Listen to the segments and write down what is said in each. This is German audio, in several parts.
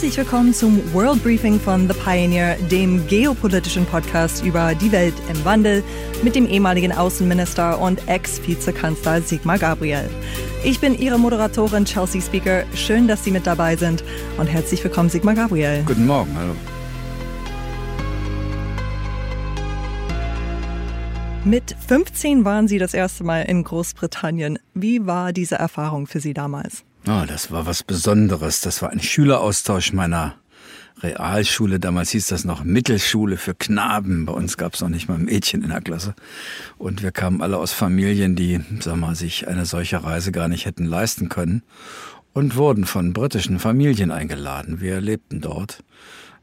Herzlich willkommen zum World Briefing von The Pioneer, dem geopolitischen Podcast über die Welt im Wandel mit dem ehemaligen Außenminister und Ex-Vizekanzler Sigmar Gabriel. Ich bin Ihre Moderatorin Chelsea Speaker. Schön, dass Sie mit dabei sind und herzlich willkommen, Sigmar Gabriel. Guten Morgen, hallo. Mit 15 waren Sie das erste Mal in Großbritannien. Wie war diese Erfahrung für Sie damals? Oh, das war was Besonderes. Das war ein Schüleraustausch meiner Realschule. Damals hieß das noch Mittelschule für Knaben. Bei uns gab es noch nicht mal Mädchen in der Klasse. Und wir kamen alle aus Familien, die, sag mal, sich eine solche Reise gar nicht hätten leisten können und wurden von britischen Familien eingeladen. Wir lebten dort.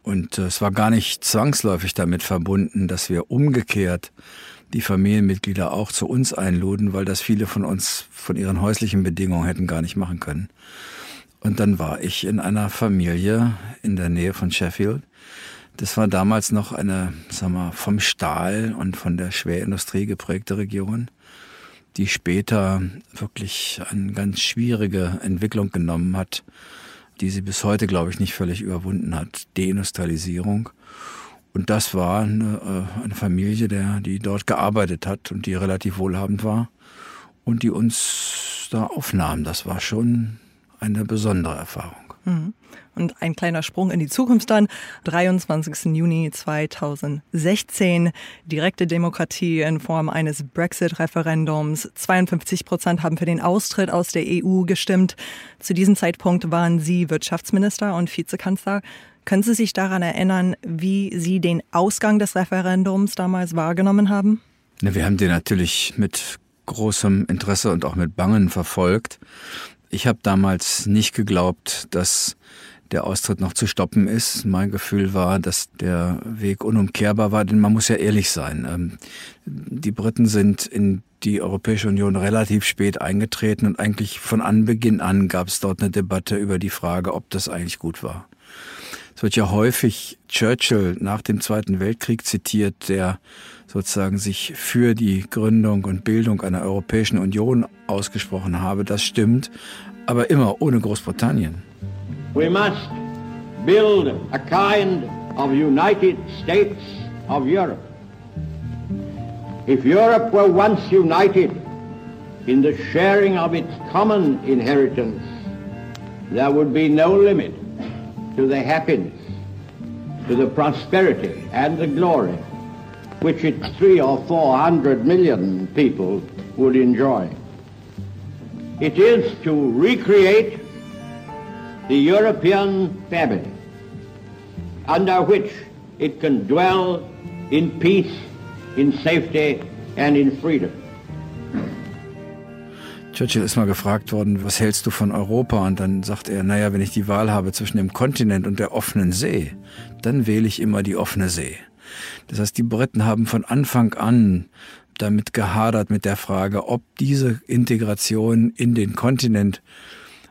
Und äh, es war gar nicht zwangsläufig damit verbunden, dass wir umgekehrt die Familienmitglieder auch zu uns einluden, weil das viele von uns von ihren häuslichen Bedingungen hätten gar nicht machen können. Und dann war ich in einer Familie in der Nähe von Sheffield. Das war damals noch eine, sag mal, vom Stahl und von der Schwerindustrie geprägte Region, die später wirklich eine ganz schwierige Entwicklung genommen hat, die sie bis heute, glaube ich, nicht völlig überwunden hat. Deindustrialisierung. Und das war eine, äh, eine Familie, der, die dort gearbeitet hat und die relativ wohlhabend war und die uns da aufnahm. Das war schon eine besondere Erfahrung. Mhm. Und ein kleiner Sprung in die Zukunft dann. 23. Juni 2016. Direkte Demokratie in Form eines Brexit-Referendums. 52 Prozent haben für den Austritt aus der EU gestimmt. Zu diesem Zeitpunkt waren Sie Wirtschaftsminister und Vizekanzler. Können Sie sich daran erinnern, wie Sie den Ausgang des Referendums damals wahrgenommen haben? Ja, wir haben den natürlich mit großem Interesse und auch mit Bangen verfolgt. Ich habe damals nicht geglaubt, dass der Austritt noch zu stoppen ist. Mein Gefühl war, dass der Weg unumkehrbar war, denn man muss ja ehrlich sein. Ähm, die Briten sind in die Europäische Union relativ spät eingetreten und eigentlich von Anbeginn an gab es dort eine Debatte über die Frage, ob das eigentlich gut war. Es wird ja häufig Churchill nach dem Zweiten Weltkrieg zitiert, der sozusagen sich für die Gründung und Bildung einer Europäischen Union ausgesprochen habe. Das stimmt, aber immer ohne Großbritannien. We must build a kind of United States of Europe. If Europe were once united in the sharing of its common inheritance, there would be no limit to the happiness, to the prosperity and the glory which its three or four hundred million people would enjoy. It is to recreate the European family under which it can dwell in peace, in safety and in freedom. Churchill ist mal gefragt worden, was hältst du von Europa? Und dann sagt er, naja, wenn ich die Wahl habe zwischen dem Kontinent und der offenen See, dann wähle ich immer die offene See. Das heißt, die Briten haben von Anfang an damit gehadert mit der Frage, ob diese Integration in den Kontinent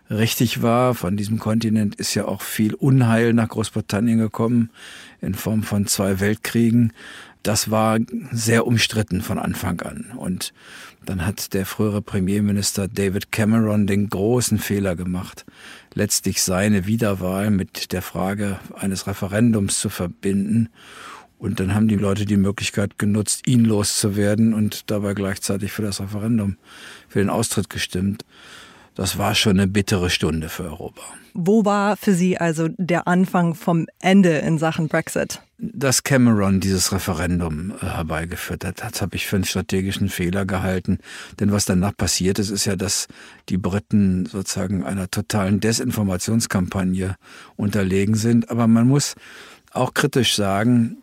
richtig war. Von diesem Kontinent ist ja auch viel Unheil nach Großbritannien gekommen in Form von zwei Weltkriegen. Das war sehr umstritten von Anfang an. Und dann hat der frühere Premierminister David Cameron den großen Fehler gemacht, letztlich seine Wiederwahl mit der Frage eines Referendums zu verbinden. Und dann haben die Leute die Möglichkeit genutzt, ihn loszuwerden und dabei gleichzeitig für das Referendum, für den Austritt gestimmt. Das war schon eine bittere Stunde für Europa. Wo war für Sie also der Anfang vom Ende in Sachen Brexit? Dass Cameron dieses Referendum äh, herbeigeführt hat, das habe ich für einen strategischen Fehler gehalten. Denn was danach passiert ist, ist ja, dass die Briten sozusagen einer totalen Desinformationskampagne unterlegen sind. Aber man muss auch kritisch sagen,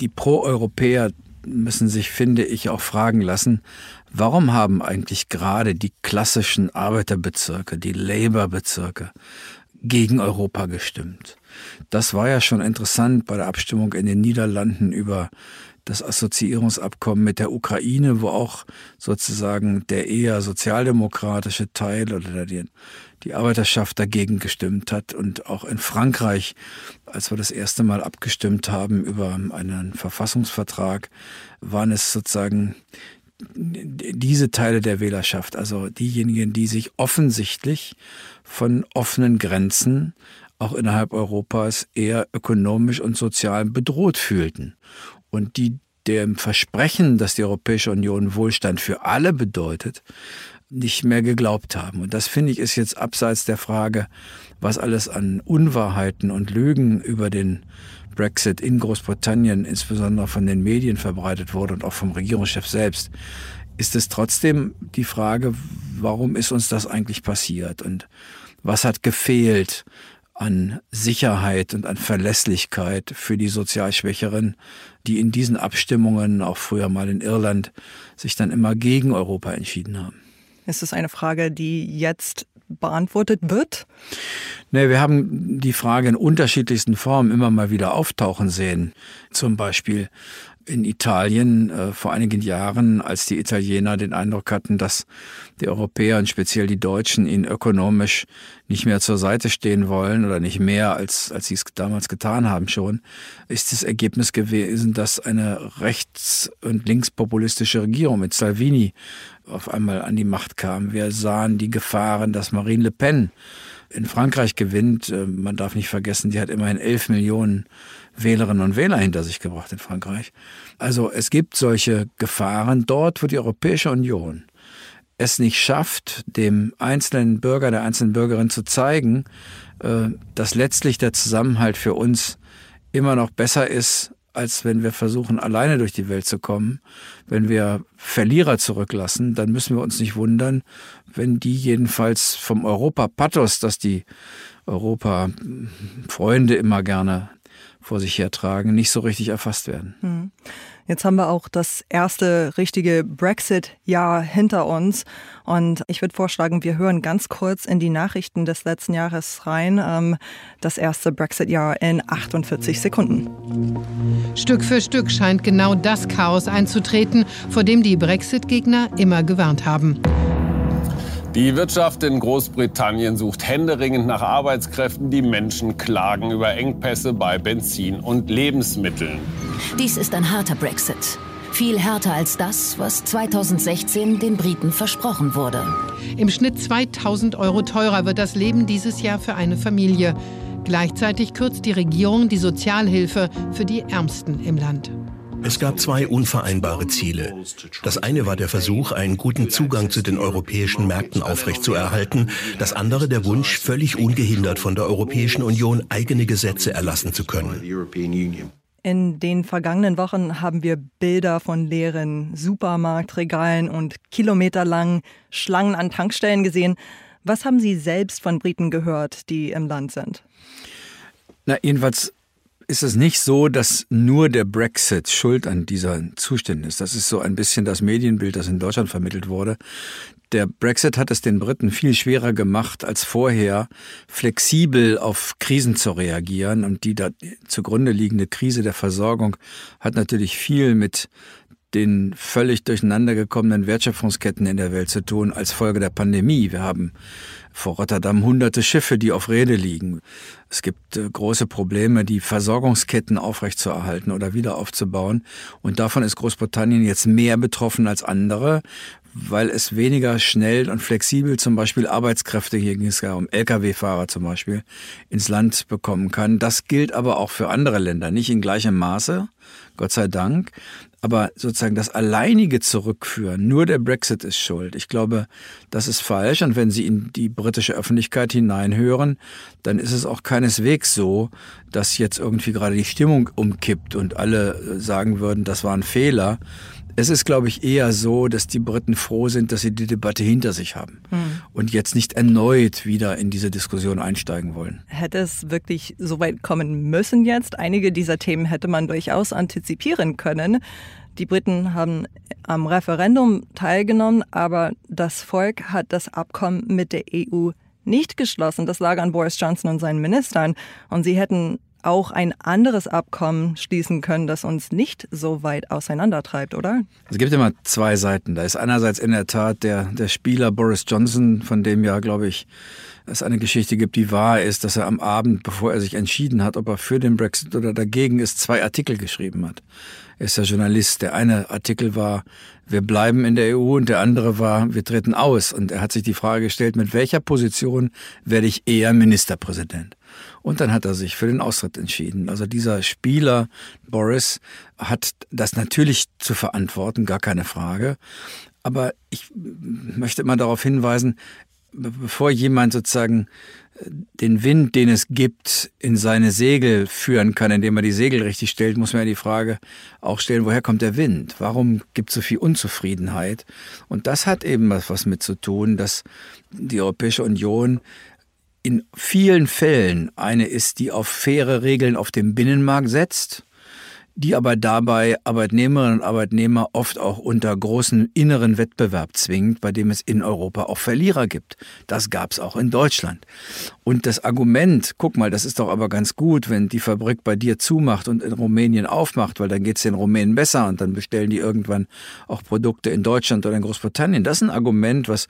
die Pro-Europäer müssen sich, finde ich, auch fragen lassen, warum haben eigentlich gerade die klassischen Arbeiterbezirke, die Labour-Bezirke gegen Europa gestimmt? Das war ja schon interessant bei der Abstimmung in den Niederlanden über das Assoziierungsabkommen mit der Ukraine, wo auch sozusagen der eher sozialdemokratische Teil oder die, die Arbeiterschaft dagegen gestimmt hat. Und auch in Frankreich, als wir das erste Mal abgestimmt haben über einen Verfassungsvertrag, waren es sozusagen diese Teile der Wählerschaft, also diejenigen, die sich offensichtlich von offenen Grenzen auch innerhalb Europas eher ökonomisch und sozial bedroht fühlten. Und die dem Versprechen, dass die Europäische Union Wohlstand für alle bedeutet, nicht mehr geglaubt haben. Und das finde ich ist jetzt abseits der Frage, was alles an Unwahrheiten und Lügen über den Brexit in Großbritannien, insbesondere von den Medien verbreitet wurde und auch vom Regierungschef selbst, ist es trotzdem die Frage, warum ist uns das eigentlich passiert und was hat gefehlt an Sicherheit und an Verlässlichkeit für die sozial Schwächeren, die in diesen Abstimmungen, auch früher mal in Irland, sich dann immer gegen Europa entschieden haben. Ist es eine Frage, die jetzt beantwortet wird? Nee, wir haben die Frage in unterschiedlichsten Formen immer mal wieder auftauchen sehen. Zum Beispiel in Italien äh, vor einigen Jahren, als die Italiener den Eindruck hatten, dass die Europäer und speziell die Deutschen ihnen ökonomisch nicht mehr zur Seite stehen wollen oder nicht mehr, als, als sie es damals getan haben schon, ist das Ergebnis gewesen, dass eine rechts- und linkspopulistische Regierung mit Salvini auf einmal an die Macht kam. Wir sahen die Gefahren, dass Marine Le Pen in Frankreich gewinnt. Äh, man darf nicht vergessen, die hat immerhin elf Millionen Wählerinnen und Wähler hinter sich gebracht in Frankreich. Also es gibt solche Gefahren dort, wo die Europäische Union es nicht schafft, dem einzelnen Bürger, der einzelnen Bürgerin zu zeigen, äh, dass letztlich der Zusammenhalt für uns immer noch besser ist, als wenn wir versuchen, alleine durch die Welt zu kommen. Wenn wir Verlierer zurücklassen, dann müssen wir uns nicht wundern, wenn die jedenfalls vom Europa-Pathos, das die Europa-Freunde immer gerne vor sich hertragen, nicht so richtig erfasst werden. Hm. Jetzt haben wir auch das erste richtige Brexit-Jahr hinter uns. Und ich würde vorschlagen, wir hören ganz kurz in die Nachrichten des letzten Jahres rein. Ähm, das erste Brexit-Jahr in 48 Sekunden. Stück für Stück scheint genau das Chaos einzutreten, vor dem die Brexit-Gegner immer gewarnt haben. Die Wirtschaft in Großbritannien sucht händeringend nach Arbeitskräften. Die Menschen klagen über Engpässe bei Benzin und Lebensmitteln. Dies ist ein harter Brexit. Viel härter als das, was 2016 den Briten versprochen wurde. Im Schnitt 2000 Euro teurer wird das Leben dieses Jahr für eine Familie. Gleichzeitig kürzt die Regierung die Sozialhilfe für die Ärmsten im Land. Es gab zwei unvereinbare Ziele. Das eine war der Versuch, einen guten Zugang zu den europäischen Märkten aufrechtzuerhalten. Das andere der Wunsch, völlig ungehindert von der Europäischen Union eigene Gesetze erlassen zu können. In den vergangenen Wochen haben wir Bilder von leeren Supermarktregalen und kilometerlangen Schlangen an Tankstellen gesehen. Was haben Sie selbst von Briten gehört, die im Land sind? Na, jedenfalls ist es nicht so, dass nur der Brexit schuld an dieser Zuständen ist. Das ist so ein bisschen das Medienbild, das in Deutschland vermittelt wurde. Der Brexit hat es den Briten viel schwerer gemacht als vorher, flexibel auf Krisen zu reagieren. Und die da zugrunde liegende Krise der Versorgung hat natürlich viel mit den völlig durcheinander gekommenen Wertschöpfungsketten in der Welt zu tun als Folge der Pandemie. Wir haben vor Rotterdam hunderte Schiffe, die auf Rede liegen. Es gibt äh, große Probleme, die Versorgungsketten aufrechtzuerhalten oder wieder aufzubauen. Und davon ist Großbritannien jetzt mehr betroffen als andere, weil es weniger schnell und flexibel zum Beispiel Arbeitskräfte, hier ging es ja um Lkw-Fahrer zum Beispiel, ins Land bekommen kann. Das gilt aber auch für andere Länder, nicht in gleichem Maße, Gott sei Dank. Aber sozusagen das alleinige Zurückführen, nur der Brexit ist schuld. Ich glaube, das ist falsch. Und wenn Sie in die britische Öffentlichkeit hineinhören, dann ist es auch keineswegs so, dass jetzt irgendwie gerade die Stimmung umkippt und alle sagen würden, das war ein Fehler. Es ist, glaube ich, eher so, dass die Briten froh sind, dass sie die Debatte hinter sich haben hm. und jetzt nicht erneut wieder in diese Diskussion einsteigen wollen. Hätte es wirklich so weit kommen müssen jetzt? Einige dieser Themen hätte man durchaus antizipieren können. Die Briten haben am Referendum teilgenommen, aber das Volk hat das Abkommen mit der EU nicht geschlossen. Das lag an Boris Johnson und seinen Ministern. Und sie hätten auch ein anderes Abkommen schließen können, das uns nicht so weit auseinandertreibt, oder? Es gibt immer zwei Seiten. Da ist einerseits in der Tat der, der Spieler Boris Johnson, von dem ja, glaube ich, es eine Geschichte gibt, die wahr ist, dass er am Abend, bevor er sich entschieden hat, ob er für den Brexit oder dagegen ist, zwei Artikel geschrieben hat. Er ist ja Journalist. Der eine Artikel war, wir bleiben in der EU und der andere war, wir treten aus. Und er hat sich die Frage gestellt, mit welcher Position werde ich eher Ministerpräsident? Und dann hat er sich für den Austritt entschieden. Also dieser Spieler Boris hat das natürlich zu verantworten, gar keine Frage. Aber ich möchte immer darauf hinweisen, bevor jemand sozusagen den Wind, den es gibt, in seine Segel führen kann, indem er die Segel richtig stellt, muss man ja die Frage auch stellen, woher kommt der Wind? Warum gibt es so viel Unzufriedenheit? Und das hat eben was mit zu tun, dass die Europäische Union in vielen Fällen eine ist, die auf faire Regeln auf dem Binnenmarkt setzt die aber dabei Arbeitnehmerinnen und Arbeitnehmer oft auch unter großen inneren Wettbewerb zwingt, bei dem es in Europa auch Verlierer gibt. Das gab es auch in Deutschland. Und das Argument, guck mal, das ist doch aber ganz gut, wenn die Fabrik bei dir zumacht und in Rumänien aufmacht, weil dann geht es den Rumänen besser und dann bestellen die irgendwann auch Produkte in Deutschland oder in Großbritannien. Das ist ein Argument, was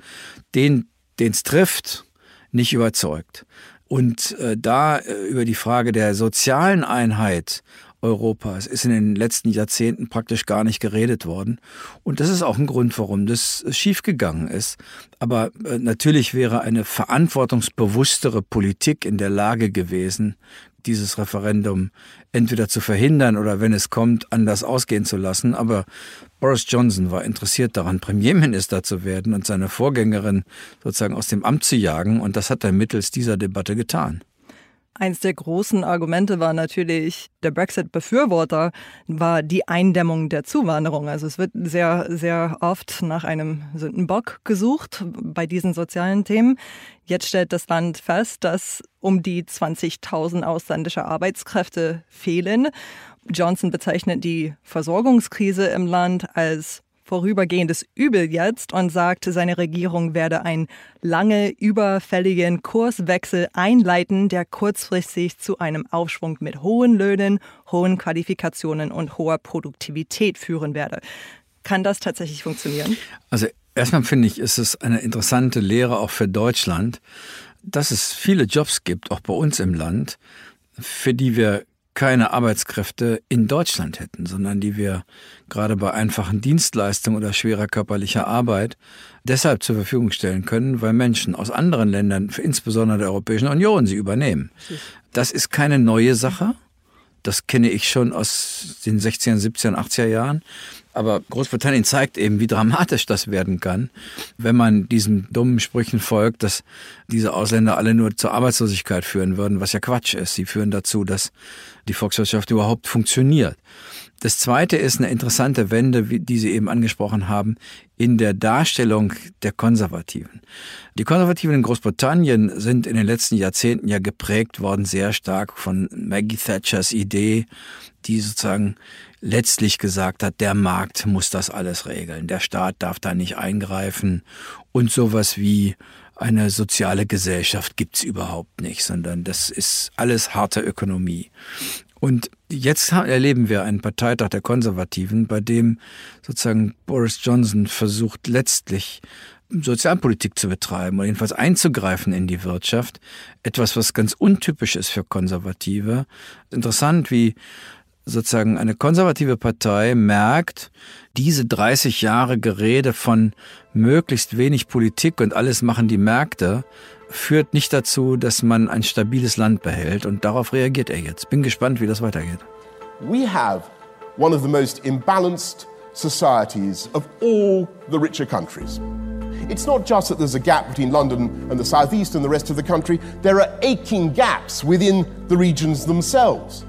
den, den es trifft, nicht überzeugt. Und äh, da äh, über die Frage der sozialen Einheit Europas ist in den letzten Jahrzehnten praktisch gar nicht geredet worden. Und das ist auch ein Grund, warum das schiefgegangen ist. Aber äh, natürlich wäre eine verantwortungsbewusstere Politik in der Lage gewesen, dieses Referendum entweder zu verhindern oder wenn es kommt, anders ausgehen zu lassen. Aber Boris Johnson war interessiert daran, Premierminister zu werden und seine Vorgängerin sozusagen aus dem Amt zu jagen. Und das hat er mittels dieser Debatte getan. Eins der großen Argumente war natürlich, der Brexit-Befürworter war die Eindämmung der Zuwanderung. Also es wird sehr, sehr oft nach einem Sündenbock gesucht bei diesen sozialen Themen. Jetzt stellt das Land fest, dass um die 20.000 ausländische Arbeitskräfte fehlen. Johnson bezeichnet die Versorgungskrise im Land als vorübergehendes Übel jetzt und sagt, seine Regierung werde einen lange überfälligen Kurswechsel einleiten, der kurzfristig zu einem Aufschwung mit hohen Löhnen, hohen Qualifikationen und hoher Produktivität führen werde. Kann das tatsächlich funktionieren? Also erstmal finde ich, ist es eine interessante Lehre auch für Deutschland, dass es viele Jobs gibt, auch bei uns im Land, für die wir keine Arbeitskräfte in Deutschland hätten, sondern die wir gerade bei einfachen Dienstleistungen oder schwerer körperlicher Arbeit deshalb zur Verfügung stellen können, weil Menschen aus anderen Ländern, insbesondere der Europäischen Union, sie übernehmen. Das ist keine neue Sache. Das kenne ich schon aus den 16er, 17er, 80er Jahren. Aber Großbritannien zeigt eben, wie dramatisch das werden kann, wenn man diesen dummen Sprüchen folgt, dass diese Ausländer alle nur zur Arbeitslosigkeit führen würden, was ja Quatsch ist. Sie führen dazu, dass die Volkswirtschaft überhaupt funktioniert. Das zweite ist eine interessante Wende, die Sie eben angesprochen haben, in der Darstellung der Konservativen. Die Konservativen in Großbritannien sind in den letzten Jahrzehnten ja geprägt worden sehr stark von Maggie Thatchers Idee, die sozusagen letztlich gesagt hat, der Markt muss das alles regeln, der Staat darf da nicht eingreifen und sowas wie eine soziale Gesellschaft gibt's überhaupt nicht, sondern das ist alles harte Ökonomie. Und jetzt erleben wir einen Parteitag der Konservativen, bei dem sozusagen Boris Johnson versucht letztlich Sozialpolitik zu betreiben oder jedenfalls einzugreifen in die Wirtschaft. Etwas, was ganz untypisch ist für Konservative. Interessant, wie sozusagen eine konservative Partei merkt, diese 30 Jahre Gerede von möglichst wenig Politik und alles machen die Märkte, führt nicht dazu, dass man ein stabiles Land behält. Und darauf reagiert er jetzt. Bin gespannt, wie das weitergeht. We have one of the most imbalanced societies of all the richer countries. It's not just that there's a gap between London and the southeast and the rest of the country, there are aching gaps within the regions themselves.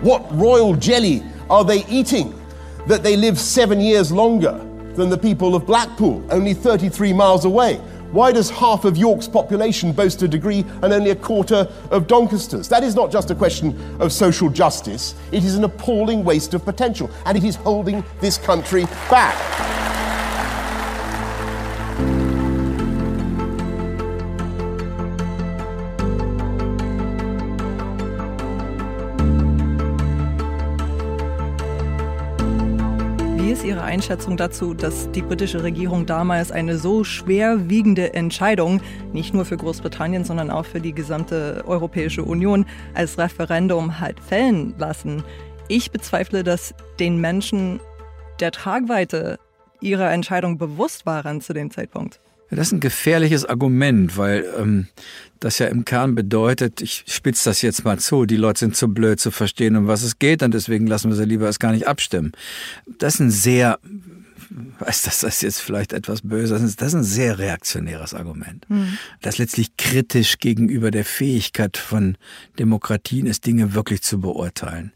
What royal jelly are they eating that they live seven years longer than the people of Blackpool, only 33 miles away? Why does half of York's population boast a degree and only a quarter of Doncaster's? That is not just a question of social justice, it is an appalling waste of potential, and it is holding this country back. Einschätzung dazu, dass die britische Regierung damals eine so schwerwiegende Entscheidung, nicht nur für Großbritannien, sondern auch für die gesamte Europäische Union, als Referendum halt fällen lassen. Ich bezweifle, dass den Menschen der Tragweite ihrer Entscheidung bewusst waren zu dem Zeitpunkt. Das ist ein gefährliches Argument, weil ähm, das ja im Kern bedeutet, ich spitze das jetzt mal zu, die Leute sind zu blöd zu verstehen, um was es geht und deswegen lassen wir sie lieber erst gar nicht abstimmen. Das ist ein sehr, weiß das ist jetzt vielleicht etwas böse, das ist ein sehr reaktionäres Argument, mhm. das letztlich kritisch gegenüber der Fähigkeit von Demokratien ist, Dinge wirklich zu beurteilen.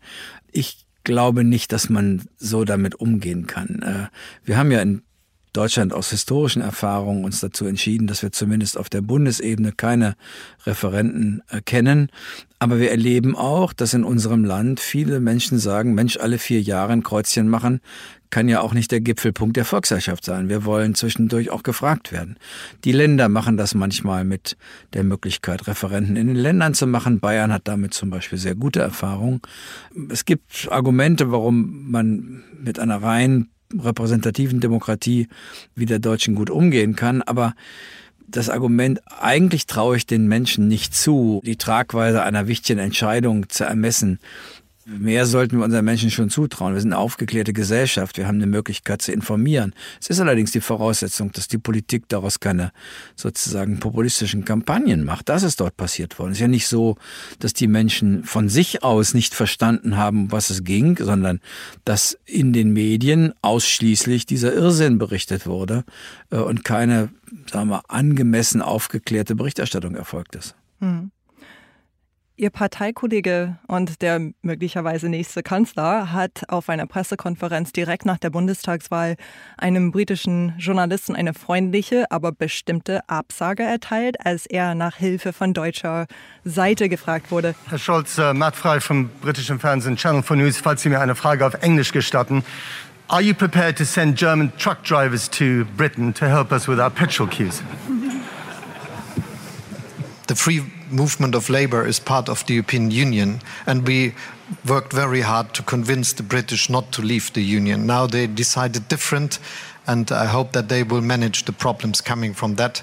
Ich glaube nicht, dass man so damit umgehen kann. Äh, wir haben ja in Deutschland aus historischen Erfahrungen uns dazu entschieden, dass wir zumindest auf der Bundesebene keine Referenten erkennen. Aber wir erleben auch, dass in unserem Land viele Menschen sagen, Mensch, alle vier Jahre ein Kreuzchen machen, kann ja auch nicht der Gipfelpunkt der Volksherrschaft sein. Wir wollen zwischendurch auch gefragt werden. Die Länder machen das manchmal mit der Möglichkeit, Referenten in den Ländern zu machen. Bayern hat damit zum Beispiel sehr gute Erfahrungen. Es gibt Argumente, warum man mit einer rein repräsentativen Demokratie wie der deutschen gut umgehen kann. Aber das Argument, eigentlich traue ich den Menschen nicht zu, die Tragweite einer wichtigen Entscheidung zu ermessen, Mehr sollten wir unseren Menschen schon zutrauen. Wir sind eine aufgeklärte Gesellschaft. Wir haben eine Möglichkeit zu informieren. Es ist allerdings die Voraussetzung, dass die Politik daraus keine sozusagen populistischen Kampagnen macht. Das ist dort passiert worden. Es ist ja nicht so, dass die Menschen von sich aus nicht verstanden haben, was es ging, sondern dass in den Medien ausschließlich dieser Irrsinn berichtet wurde äh, und keine, sagen wir, angemessen aufgeklärte Berichterstattung erfolgt ist. Hm. Ihr Parteikollege und der möglicherweise nächste Kanzler hat auf einer Pressekonferenz direkt nach der Bundestagswahl einem britischen Journalisten eine freundliche, aber bestimmte Absage erteilt, als er nach Hilfe von deutscher Seite gefragt wurde. Herr Scholz, äh, Matt Frei vom britischen Fernsehen Channel 4 News, falls Sie mir eine Frage auf Englisch gestatten. Are you prepared to send German truck drivers to Britain to help us with our petrol queues? The free movement of labour is part of the European Union, and we worked very hard to convince the British not to leave the Union. Now they decided different, and I hope that they will manage the problems coming from that.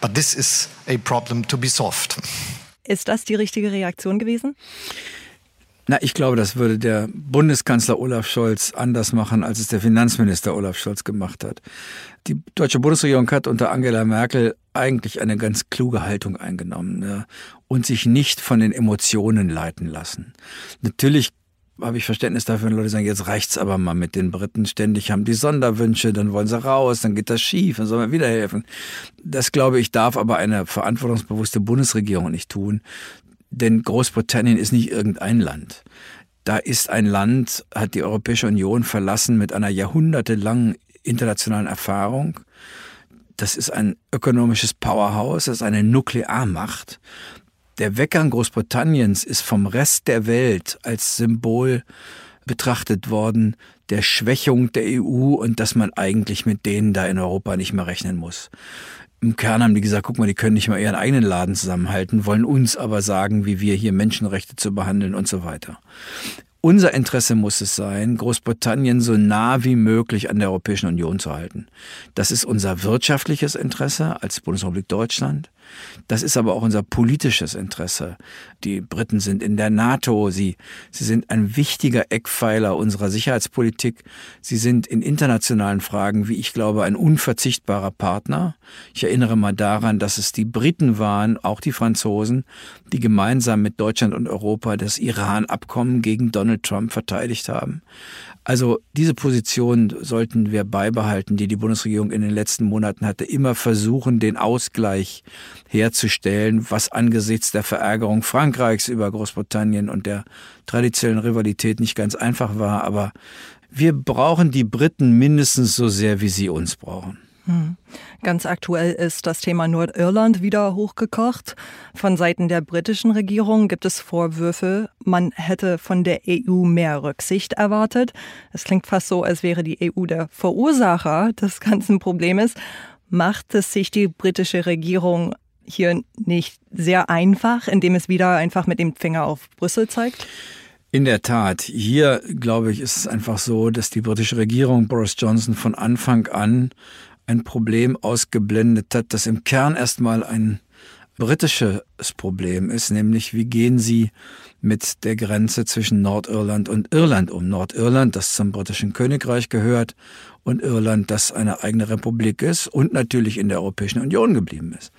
But this is a problem to be solved. Ist das die richtige Reaktion gewesen? Na, ich glaube, das würde der Bundeskanzler Olaf Scholz anders machen, als es der Finanzminister Olaf Scholz gemacht hat. Die deutsche Bundesregierung hat unter Angela Merkel eigentlich eine ganz kluge Haltung eingenommen ja, und sich nicht von den Emotionen leiten lassen. Natürlich habe ich Verständnis dafür, wenn Leute sagen, jetzt reicht's aber mal mit den Briten. Ständig haben die Sonderwünsche, dann wollen sie raus, dann geht das schief, dann soll man wieder helfen. Das glaube ich, darf aber eine verantwortungsbewusste Bundesregierung nicht tun. Denn Großbritannien ist nicht irgendein Land. Da ist ein Land, hat die Europäische Union verlassen mit einer jahrhundertelangen internationalen Erfahrung. Das ist ein ökonomisches Powerhouse, das ist eine Nuklearmacht. Der Weggang Großbritanniens ist vom Rest der Welt als Symbol betrachtet worden der Schwächung der EU und dass man eigentlich mit denen da in Europa nicht mehr rechnen muss im Kern haben die gesagt, guck mal, die können nicht mal ihren eigenen Laden zusammenhalten, wollen uns aber sagen, wie wir hier Menschenrechte zu behandeln und so weiter. Unser Interesse muss es sein, Großbritannien so nah wie möglich an der Europäischen Union zu halten. Das ist unser wirtschaftliches Interesse als Bundesrepublik Deutschland. Das ist aber auch unser politisches Interesse. Die Briten sind in der NATO. Sie, sie sind ein wichtiger Eckpfeiler unserer Sicherheitspolitik. Sie sind in internationalen Fragen, wie ich glaube, ein unverzichtbarer Partner. Ich erinnere mal daran, dass es die Briten waren, auch die Franzosen, die gemeinsam mit Deutschland und Europa das Iran-Abkommen gegen Donald Trump verteidigt haben. Also diese Position sollten wir beibehalten, die die Bundesregierung in den letzten Monaten hatte. Immer versuchen, den Ausgleich herzustellen, was angesichts der Verärgerung Frankreichs über Großbritannien und der traditionellen Rivalität nicht ganz einfach war. Aber wir brauchen die Briten mindestens so sehr, wie sie uns brauchen. Hm. Ganz aktuell ist das Thema Nordirland wieder hochgekocht. Von Seiten der britischen Regierung gibt es Vorwürfe, man hätte von der EU mehr Rücksicht erwartet. Es klingt fast so, als wäre die EU der Verursacher des ganzen Problems. Macht es sich die britische Regierung hier nicht sehr einfach, indem es wieder einfach mit dem Finger auf Brüssel zeigt? In der Tat, hier glaube ich, ist es einfach so, dass die britische Regierung Boris Johnson von Anfang an ein Problem ausgeblendet hat, das im Kern erstmal ein britisches Problem ist, nämlich wie gehen sie mit der Grenze zwischen Nordirland und Irland um. Nordirland, das zum britischen Königreich gehört, und Irland, das eine eigene Republik ist und natürlich in der Europäischen Union geblieben ist.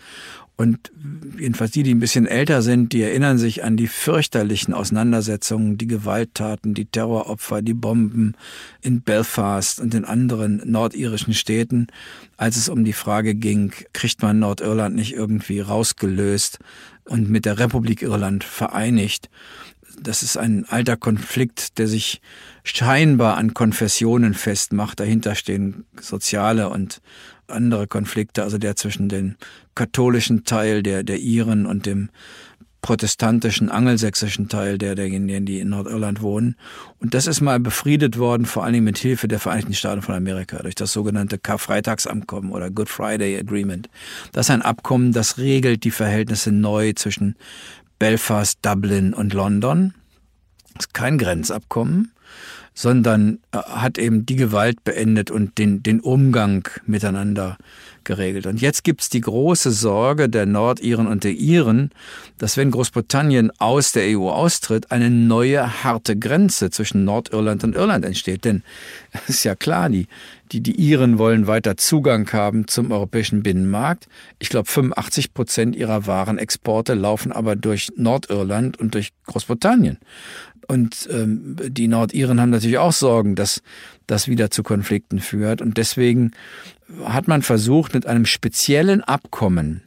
Und jedenfalls die, die ein bisschen älter sind, die erinnern sich an die fürchterlichen Auseinandersetzungen, die Gewalttaten, die Terroropfer, die Bomben in Belfast und in anderen nordirischen Städten, als es um die Frage ging, kriegt man Nordirland nicht irgendwie rausgelöst und mit der Republik Irland vereinigt. Das ist ein alter Konflikt, der sich scheinbar an Konfessionen festmacht. Dahinter stehen soziale und andere Konflikte, also der zwischen dem katholischen Teil der, der Iren und dem protestantischen angelsächsischen Teil der derjenigen, die in Nordirland wohnen. Und das ist mal befriedet worden, vor allen Dingen mit Hilfe der Vereinigten Staaten von Amerika, durch das sogenannte Karfreitagsabkommen oder Good Friday Agreement. Das ist ein Abkommen, das regelt die Verhältnisse neu zwischen Belfast, Dublin und London. Das ist kein Grenzabkommen, sondern äh, hat eben die Gewalt beendet und den, den Umgang miteinander geregelt. Und jetzt gibt's die große Sorge der Nordiren und der Iren, dass wenn Großbritannien aus der EU austritt, eine neue harte Grenze zwischen Nordirland und Irland entsteht. Denn es ist ja klar, die, die, die Iren wollen weiter Zugang haben zum europäischen Binnenmarkt. Ich glaube, 85 Prozent ihrer Warenexporte laufen aber durch Nordirland und durch Großbritannien. Und ähm, die Nordiren haben natürlich auch Sorgen, dass das wieder zu Konflikten führt. Und deswegen hat man versucht, mit einem speziellen Abkommen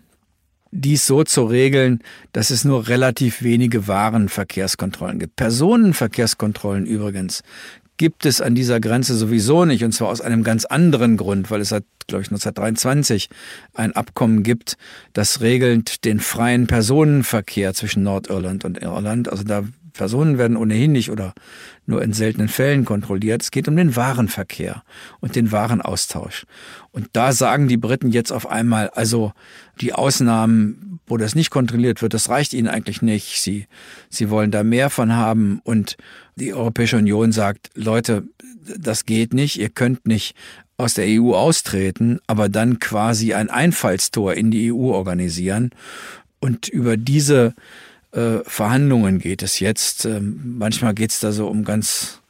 dies so zu regeln, dass es nur relativ wenige Warenverkehrskontrollen gibt. Personenverkehrskontrollen übrigens gibt es an dieser Grenze sowieso nicht, und zwar aus einem ganz anderen Grund, weil es seit, glaube ich, 1923 ein Abkommen gibt, das regelt den freien Personenverkehr zwischen Nordirland und Irland. Also da Personen werden ohnehin nicht oder nur in seltenen Fällen kontrolliert. Es geht um den Warenverkehr und den Warenaustausch. Und da sagen die Briten jetzt auf einmal, also die Ausnahmen, wo das nicht kontrolliert wird, das reicht ihnen eigentlich nicht. Sie, sie wollen da mehr von haben. Und die Europäische Union sagt, Leute, das geht nicht. Ihr könnt nicht aus der EU austreten, aber dann quasi ein Einfallstor in die EU organisieren. Und über diese äh, Verhandlungen geht es jetzt. Ähm, manchmal geht es da so um ganz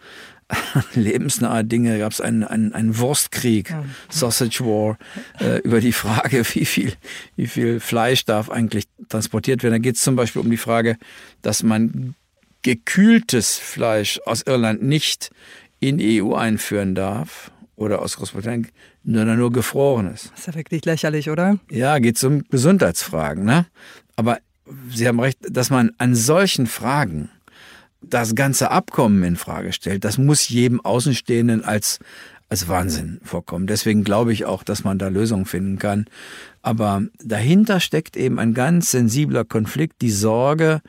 lebensnahe Dinge. Gab es einen, einen, einen Wurstkrieg, ja. Sausage War, äh, über die Frage, wie viel, wie viel Fleisch darf eigentlich transportiert werden. Da geht es zum Beispiel um die Frage, dass man gekühltes Fleisch aus Irland nicht in die EU einführen darf oder aus Großbritannien, nur nur gefrorenes. Das ist ja wirklich lächerlich, oder? Ja, geht es um Gesundheitsfragen. Ne? Aber Sie haben recht, dass man an solchen Fragen das ganze Abkommen in Frage stellt, das muss jedem Außenstehenden als, als Wahnsinn vorkommen. Deswegen glaube ich auch, dass man da Lösungen finden kann. Aber dahinter steckt eben ein ganz sensibler Konflikt, die Sorge,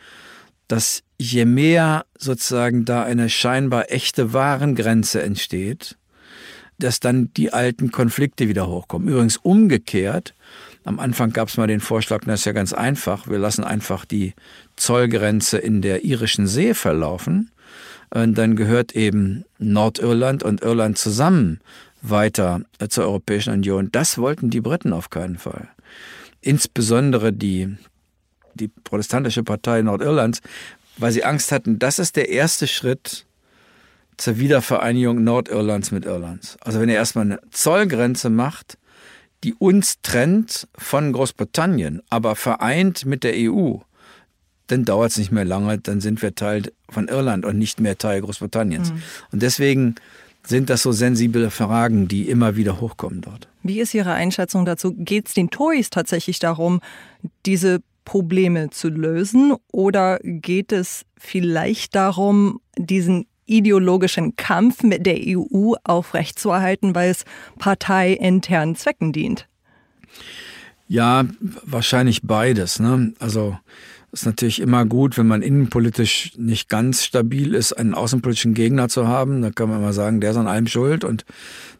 dass je mehr sozusagen da eine scheinbar echte Warengrenze entsteht, dass dann die alten Konflikte wieder hochkommen. Übrigens umgekehrt, am Anfang gab es mal den Vorschlag, das ist ja ganz einfach, wir lassen einfach die Zollgrenze in der irischen See verlaufen. Und dann gehört eben Nordirland und Irland zusammen weiter äh, zur Europäischen Union. Das wollten die Briten auf keinen Fall. Insbesondere die, die protestantische Partei Nordirlands, weil sie Angst hatten, das ist der erste Schritt zur Wiedervereinigung Nordirlands mit Irlands. Also wenn ihr erstmal eine Zollgrenze macht, die uns trennt von Großbritannien, aber vereint mit der EU, dann dauert es nicht mehr lange, dann sind wir Teil von Irland und nicht mehr Teil Großbritanniens. Mhm. Und deswegen sind das so sensible Fragen, die immer wieder hochkommen dort. Wie ist Ihre Einschätzung dazu? Geht es den Tories tatsächlich darum, diese Probleme zu lösen oder geht es vielleicht darum, diesen ideologischen Kampf mit der EU aufrechtzuerhalten, weil es parteiinternen Zwecken dient? Ja, wahrscheinlich beides. Ne? Also ist natürlich immer gut, wenn man innenpolitisch nicht ganz stabil ist, einen außenpolitischen Gegner zu haben. Da kann man immer sagen, der ist an allem schuld. Und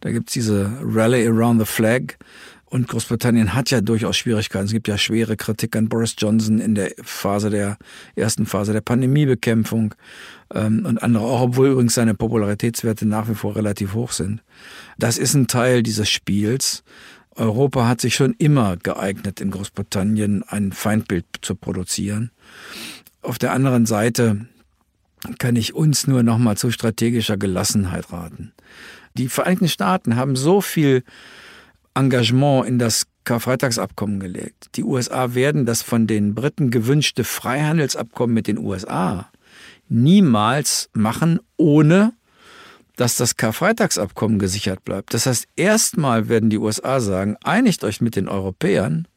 da gibt's diese Rally Around the Flag. Und Großbritannien hat ja durchaus Schwierigkeiten. Es gibt ja schwere Kritik an Boris Johnson in der Phase der ersten Phase der Pandemiebekämpfung ähm, und andere auch, obwohl übrigens seine Popularitätswerte nach wie vor relativ hoch sind. Das ist ein Teil dieses Spiels. Europa hat sich schon immer geeignet, in Großbritannien ein Feindbild zu produzieren. Auf der anderen Seite kann ich uns nur noch mal zu strategischer Gelassenheit raten. Die Vereinigten Staaten haben so viel Engagement in das Karfreitagsabkommen gelegt. Die USA werden das von den Briten gewünschte Freihandelsabkommen mit den USA niemals machen, ohne dass das Karfreitagsabkommen gesichert bleibt. Das heißt, erstmal werden die USA sagen, einigt euch mit den Europäern,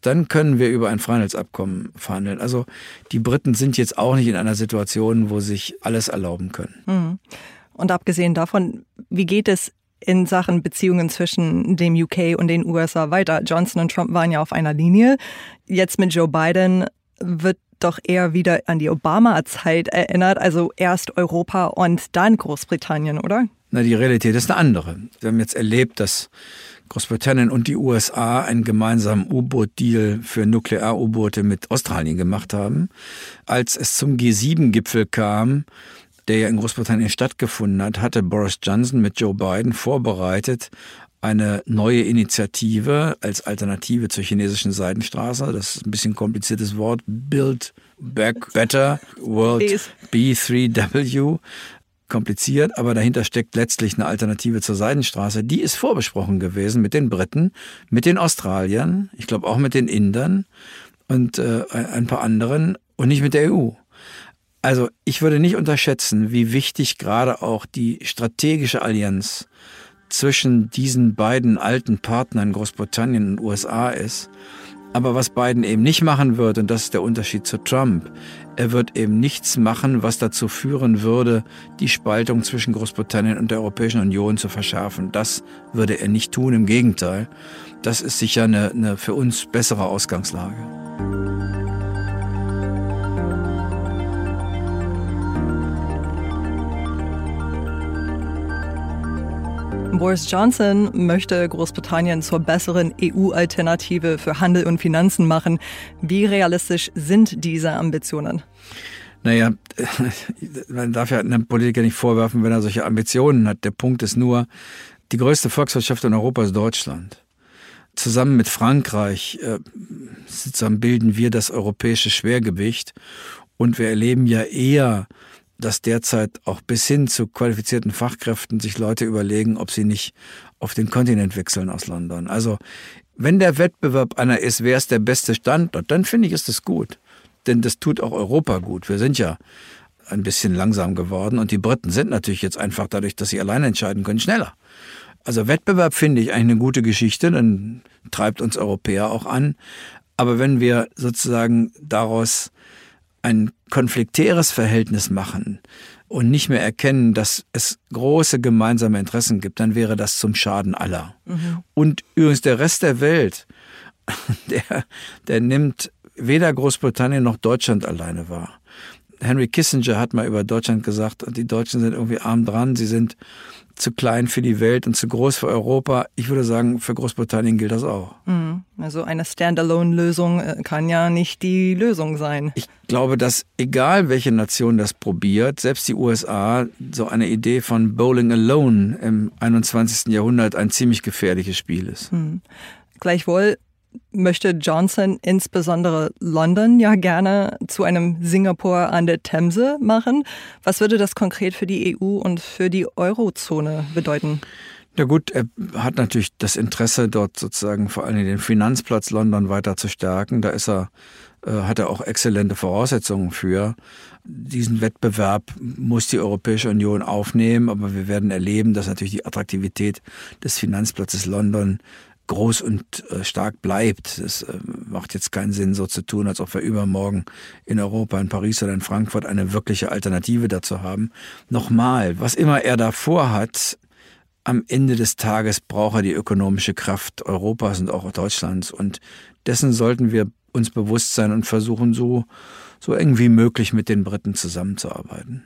dann können wir über ein Freihandelsabkommen verhandeln. Also die Briten sind jetzt auch nicht in einer Situation, wo sich alles erlauben können. Mhm. Und abgesehen davon, wie geht es in Sachen Beziehungen zwischen dem UK und den USA weiter? Johnson und Trump waren ja auf einer Linie. Jetzt mit Joe Biden wird doch eher wieder an die Obama-Zeit erinnert, also erst Europa und dann Großbritannien, oder? Na, die Realität ist eine andere. Wir haben jetzt erlebt, dass Großbritannien und die USA einen gemeinsamen U-Boot-Deal für Nuklear-U-Boote mit Australien gemacht haben. Als es zum G7-Gipfel kam, der ja in Großbritannien stattgefunden hat, hatte Boris Johnson mit Joe Biden vorbereitet, eine neue Initiative als Alternative zur chinesischen Seidenstraße. Das ist ein bisschen kompliziertes Wort. Build Back Better World B3W. Kompliziert, aber dahinter steckt letztlich eine Alternative zur Seidenstraße. Die ist vorbesprochen gewesen mit den Briten, mit den Australiern, ich glaube auch mit den Indern und äh, ein paar anderen und nicht mit der EU. Also ich würde nicht unterschätzen, wie wichtig gerade auch die strategische Allianz zwischen diesen beiden alten Partnern Großbritannien und USA ist. Aber was Biden eben nicht machen wird, und das ist der Unterschied zu Trump, er wird eben nichts machen, was dazu führen würde, die Spaltung zwischen Großbritannien und der Europäischen Union zu verschärfen. Das würde er nicht tun, im Gegenteil. Das ist sicher eine, eine für uns bessere Ausgangslage. Boris Johnson möchte Großbritannien zur besseren EU-Alternative für Handel und Finanzen machen. Wie realistisch sind diese Ambitionen? Naja, man darf ja einem Politiker nicht vorwerfen, wenn er solche Ambitionen hat. Der Punkt ist nur, die größte Volkswirtschaft in Europa ist Deutschland. Zusammen mit Frankreich äh, bilden wir das europäische Schwergewicht und wir erleben ja eher dass derzeit auch bis hin zu qualifizierten Fachkräften sich Leute überlegen, ob sie nicht auf den Kontinent wechseln aus London. Also wenn der Wettbewerb einer ist, wer ist der beste Standort, dann finde ich, ist das gut. Denn das tut auch Europa gut. Wir sind ja ein bisschen langsam geworden und die Briten sind natürlich jetzt einfach dadurch, dass sie alleine entscheiden können, schneller. Also Wettbewerb finde ich eigentlich eine gute Geschichte, dann treibt uns Europäer auch an. Aber wenn wir sozusagen daraus ein konfliktäres Verhältnis machen und nicht mehr erkennen, dass es große gemeinsame Interessen gibt, dann wäre das zum Schaden aller. Mhm. Und übrigens der Rest der Welt, der, der nimmt weder Großbritannien noch Deutschland alleine wahr. Henry Kissinger hat mal über Deutschland gesagt, die Deutschen sind irgendwie arm dran, sie sind zu klein für die Welt und zu groß für Europa. Ich würde sagen, für Großbritannien gilt das auch. Mhm. Also eine Standalone-Lösung äh, kann ja nicht die Lösung sein. Ich glaube, dass egal welche Nation das probiert, selbst die USA, so eine Idee von Bowling Alone im 21. Jahrhundert ein ziemlich gefährliches Spiel ist. Mhm. Gleichwohl möchte Johnson insbesondere London ja gerne zu einem Singapur an der Themse machen. Was würde das konkret für die EU und für die Eurozone bedeuten? Ja gut, er hat natürlich das Interesse, dort sozusagen vor allem den Finanzplatz London weiter zu stärken. Da ist er, äh, hat er auch exzellente Voraussetzungen für. Diesen Wettbewerb muss die Europäische Union aufnehmen, aber wir werden erleben, dass natürlich die Attraktivität des Finanzplatzes London groß und äh, stark bleibt. Es äh, macht jetzt keinen Sinn, so zu tun, als ob wir übermorgen in Europa, in Paris oder in Frankfurt eine wirkliche Alternative dazu haben. Nochmal, was immer er da vorhat, am Ende des Tages braucht er die ökonomische Kraft Europas und auch Deutschlands. Und dessen sollten wir uns bewusst sein und versuchen, so, so eng wie möglich mit den Briten zusammenzuarbeiten.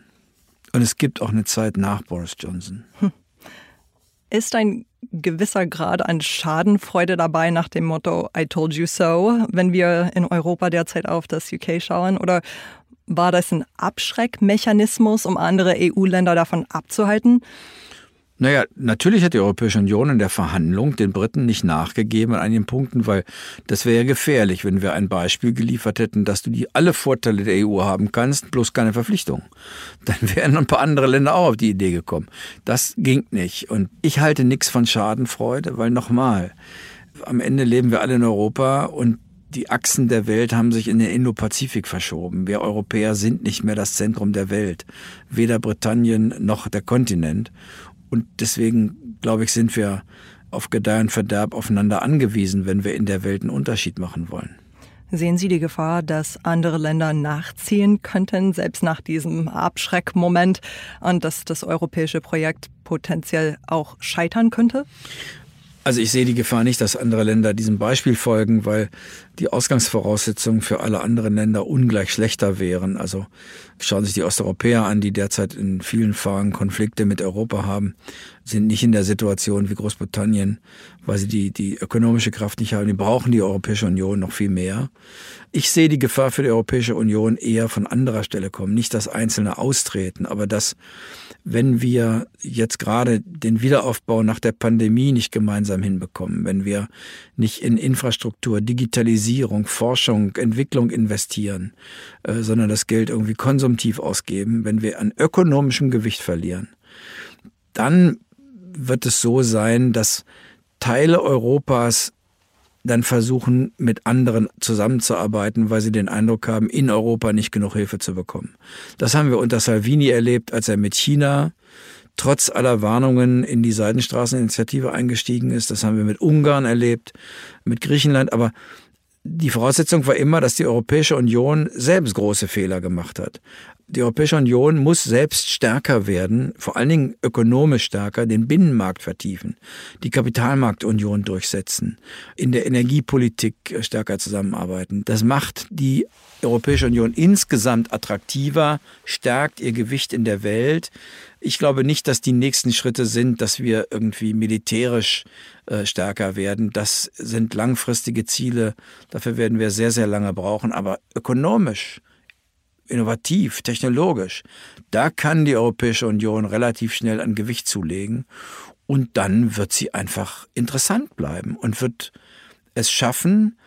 Und es gibt auch eine Zeit nach Boris Johnson. Hm. Ist ein gewisser Grad an Schadenfreude dabei nach dem Motto I told you so, wenn wir in Europa derzeit auf das UK schauen? Oder war das ein Abschreckmechanismus, um andere EU-Länder davon abzuhalten? Naja, natürlich hat die Europäische Union in der Verhandlung den Briten nicht nachgegeben an einigen Punkten, weil das wäre ja gefährlich, wenn wir ein Beispiel geliefert hätten, dass du die alle Vorteile der EU haben kannst, bloß keine Verpflichtung. Dann wären ein paar andere Länder auch auf die Idee gekommen. Das ging nicht. Und ich halte nichts von Schadenfreude, weil nochmal, am Ende leben wir alle in Europa und die Achsen der Welt haben sich in den Indo-Pazifik verschoben. Wir Europäer sind nicht mehr das Zentrum der Welt, weder Britannien noch der Kontinent. Und deswegen, glaube ich, sind wir auf Gedeih und Verderb aufeinander angewiesen, wenn wir in der Welt einen Unterschied machen wollen. Sehen Sie die Gefahr, dass andere Länder nachziehen könnten, selbst nach diesem Abschreckmoment, und dass das europäische Projekt potenziell auch scheitern könnte? Also ich sehe die Gefahr nicht, dass andere Länder diesem Beispiel folgen, weil die Ausgangsvoraussetzungen für alle anderen Länder ungleich schlechter wären. Also schauen sich die Osteuropäer an, die derzeit in vielen Fragen Konflikte mit Europa haben, sind nicht in der Situation wie Großbritannien, weil sie die, die ökonomische Kraft nicht haben. Die brauchen die Europäische Union noch viel mehr. Ich sehe die Gefahr für die Europäische Union eher von anderer Stelle kommen. Nicht das einzelne Austreten, aber das wenn wir jetzt gerade den Wiederaufbau nach der Pandemie nicht gemeinsam hinbekommen, wenn wir nicht in Infrastruktur, Digitalisierung, Forschung, Entwicklung investieren, äh, sondern das Geld irgendwie konsumtiv ausgeben, wenn wir an ökonomischem Gewicht verlieren, dann wird es so sein, dass Teile Europas dann versuchen, mit anderen zusammenzuarbeiten, weil sie den Eindruck haben, in Europa nicht genug Hilfe zu bekommen. Das haben wir unter Salvini erlebt, als er mit China trotz aller Warnungen in die Seidenstraßeninitiative eingestiegen ist. Das haben wir mit Ungarn erlebt, mit Griechenland. Aber die Voraussetzung war immer, dass die Europäische Union selbst große Fehler gemacht hat. Die Europäische Union muss selbst stärker werden, vor allen Dingen ökonomisch stärker, den Binnenmarkt vertiefen, die Kapitalmarktunion durchsetzen, in der Energiepolitik stärker zusammenarbeiten. Das macht die Europäische Union insgesamt attraktiver, stärkt ihr Gewicht in der Welt. Ich glaube nicht, dass die nächsten Schritte sind, dass wir irgendwie militärisch äh, stärker werden. Das sind langfristige Ziele. Dafür werden wir sehr, sehr lange brauchen. Aber ökonomisch innovativ, technologisch, da kann die Europäische Union relativ schnell an Gewicht zulegen und dann wird sie einfach interessant bleiben und wird es schaffen,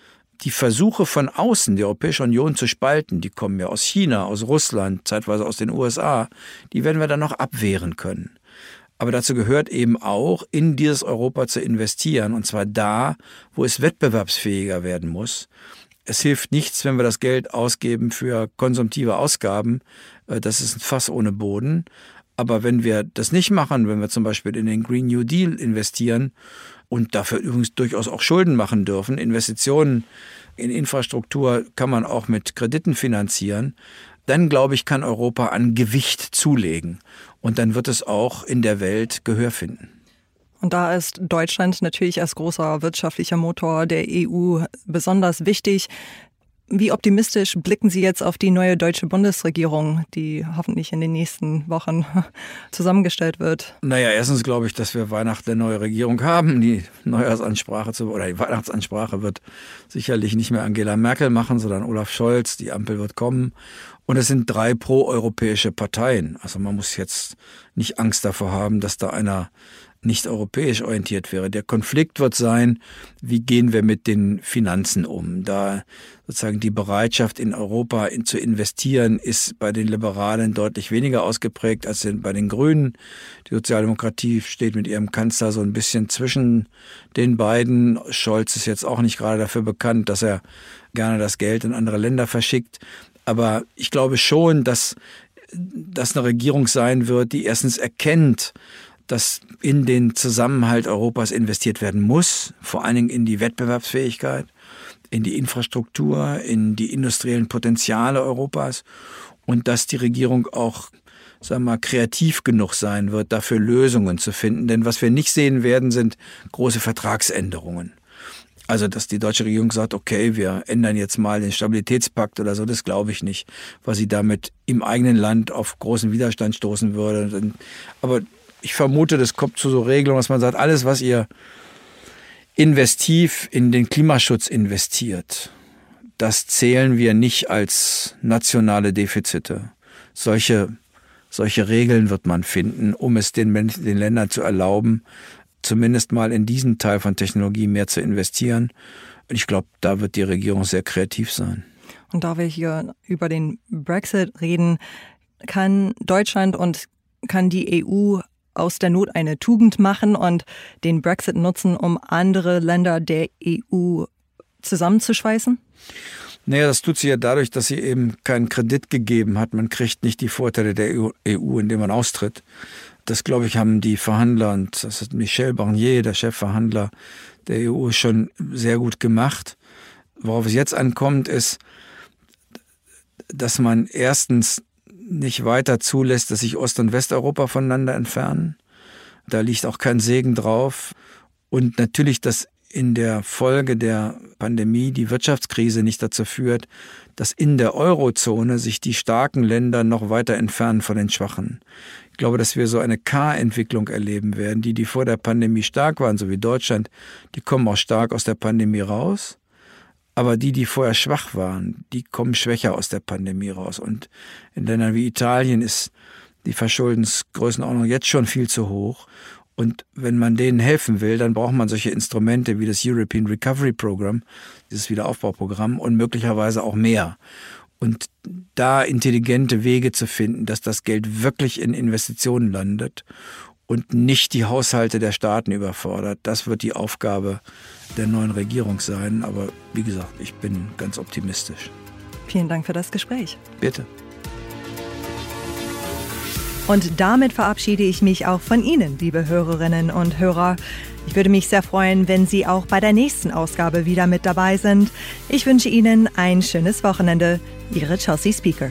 die Versuche von außen, die Europäische Union zu spalten, die kommen ja aus China, aus Russland, zeitweise aus den USA, die werden wir dann noch abwehren können. Aber dazu gehört eben auch, in dieses Europa zu investieren, und zwar da, wo es wettbewerbsfähiger werden muss es hilft nichts, wenn wir das Geld ausgeben für konsumtive Ausgaben. Äh, das ist ein Fass ohne Boden. Aber wenn wir das nicht machen, wenn wir zum Beispiel in den Green New Deal investieren und dafür übrigens durchaus auch Schulden machen dürfen, Investitionen in Infrastruktur kann man auch mit Krediten finanzieren, dann glaube ich, kann Europa an Gewicht zulegen. Und dann wird es auch in der Welt Gehör finden. Und da ist Deutschland natürlich als großer wirtschaftlicher Motor der EU besonders wichtig. Wie optimistisch blicken Sie jetzt auf die neue deutsche Bundesregierung, die hoffentlich in den nächsten Wochen zusammengestellt wird? Naja, erstens glaube ich, dass wir Weihnachten eine neue Regierung haben. Die Neujahrsansprache zu, oder die Weihnachtsansprache wird sicherlich nicht mehr Angela Merkel machen, sondern Olaf Scholz. Die Ampel wird kommen. Und es sind drei proeuropäische Parteien. Also man muss jetzt nicht Angst davor haben, dass da einer nicht europäisch orientiert wäre. Der Konflikt wird sein, wie gehen wir mit den Finanzen um? Da sozusagen die Bereitschaft in Europa in, zu investieren ist bei den Liberalen deutlich weniger ausgeprägt als bei den Grünen. Die Sozialdemokratie steht mit ihrem Kanzler so ein bisschen zwischen den beiden. Scholz ist jetzt auch nicht gerade dafür bekannt, dass er gerne das Geld in andere Länder verschickt. Aber ich glaube schon, dass das eine Regierung sein wird, die erstens erkennt, dass in den Zusammenhalt Europas investiert werden muss, vor allen Dingen in die Wettbewerbsfähigkeit, in die Infrastruktur, in die industriellen Potenziale Europas und dass die Regierung auch sagen wir mal, kreativ genug sein wird, dafür Lösungen zu finden. Denn was wir nicht sehen werden, sind große Vertragsänderungen. Also, dass die deutsche Regierung sagt, okay, wir ändern jetzt mal den Stabilitätspakt oder so, das glaube ich nicht, weil sie damit im eigenen Land auf großen Widerstand stoßen würde. Aber ich vermute, das kommt zu so Regelungen, dass man sagt, alles, was ihr investiv in den Klimaschutz investiert, das zählen wir nicht als nationale Defizite. Solche Solche Regeln wird man finden, um es den, den Ländern zu erlauben, zumindest mal in diesen Teil von Technologie mehr zu investieren. Und ich glaube, da wird die Regierung sehr kreativ sein. Und da wir hier über den Brexit reden, kann Deutschland und kann die EU aus der Not eine Tugend machen und den Brexit nutzen, um andere Länder der EU zusammenzuschweißen? Naja, das tut sie ja dadurch, dass sie eben keinen Kredit gegeben hat. Man kriegt nicht die Vorteile der EU, indem man austritt. Das, glaube ich, haben die Verhandler und das ist Michel Barnier, der Chefverhandler der EU, schon sehr gut gemacht. Worauf es jetzt ankommt, ist, dass man erstens nicht weiter zulässt, dass sich Ost- und Westeuropa voneinander entfernen. Da liegt auch kein Segen drauf. Und natürlich, dass in der Folge der Pandemie die Wirtschaftskrise nicht dazu führt, dass in der Eurozone sich die starken Länder noch weiter entfernen von den schwachen. Ich glaube, dass wir so eine K-Entwicklung erleben werden. Die, die vor der Pandemie stark waren, so wie Deutschland, die kommen auch stark aus der Pandemie raus. Aber die, die vorher schwach waren, die kommen schwächer aus der Pandemie raus. Und in Ländern wie Italien ist die Verschuldensgrößenordnung jetzt schon viel zu hoch. Und wenn man denen helfen will, dann braucht man solche Instrumente wie das European Recovery Program, dieses Wiederaufbauprogramm und möglicherweise auch mehr. Und da intelligente Wege zu finden, dass das Geld wirklich in Investitionen landet und nicht die Haushalte der Staaten überfordert, das wird die Aufgabe der neuen Regierung sein. Aber wie gesagt, ich bin ganz optimistisch. Vielen Dank für das Gespräch. Bitte. Und damit verabschiede ich mich auch von Ihnen, liebe Hörerinnen und Hörer. Ich würde mich sehr freuen, wenn Sie auch bei der nächsten Ausgabe wieder mit dabei sind. Ich wünsche Ihnen ein schönes Wochenende. Ihre Chelsea Speaker.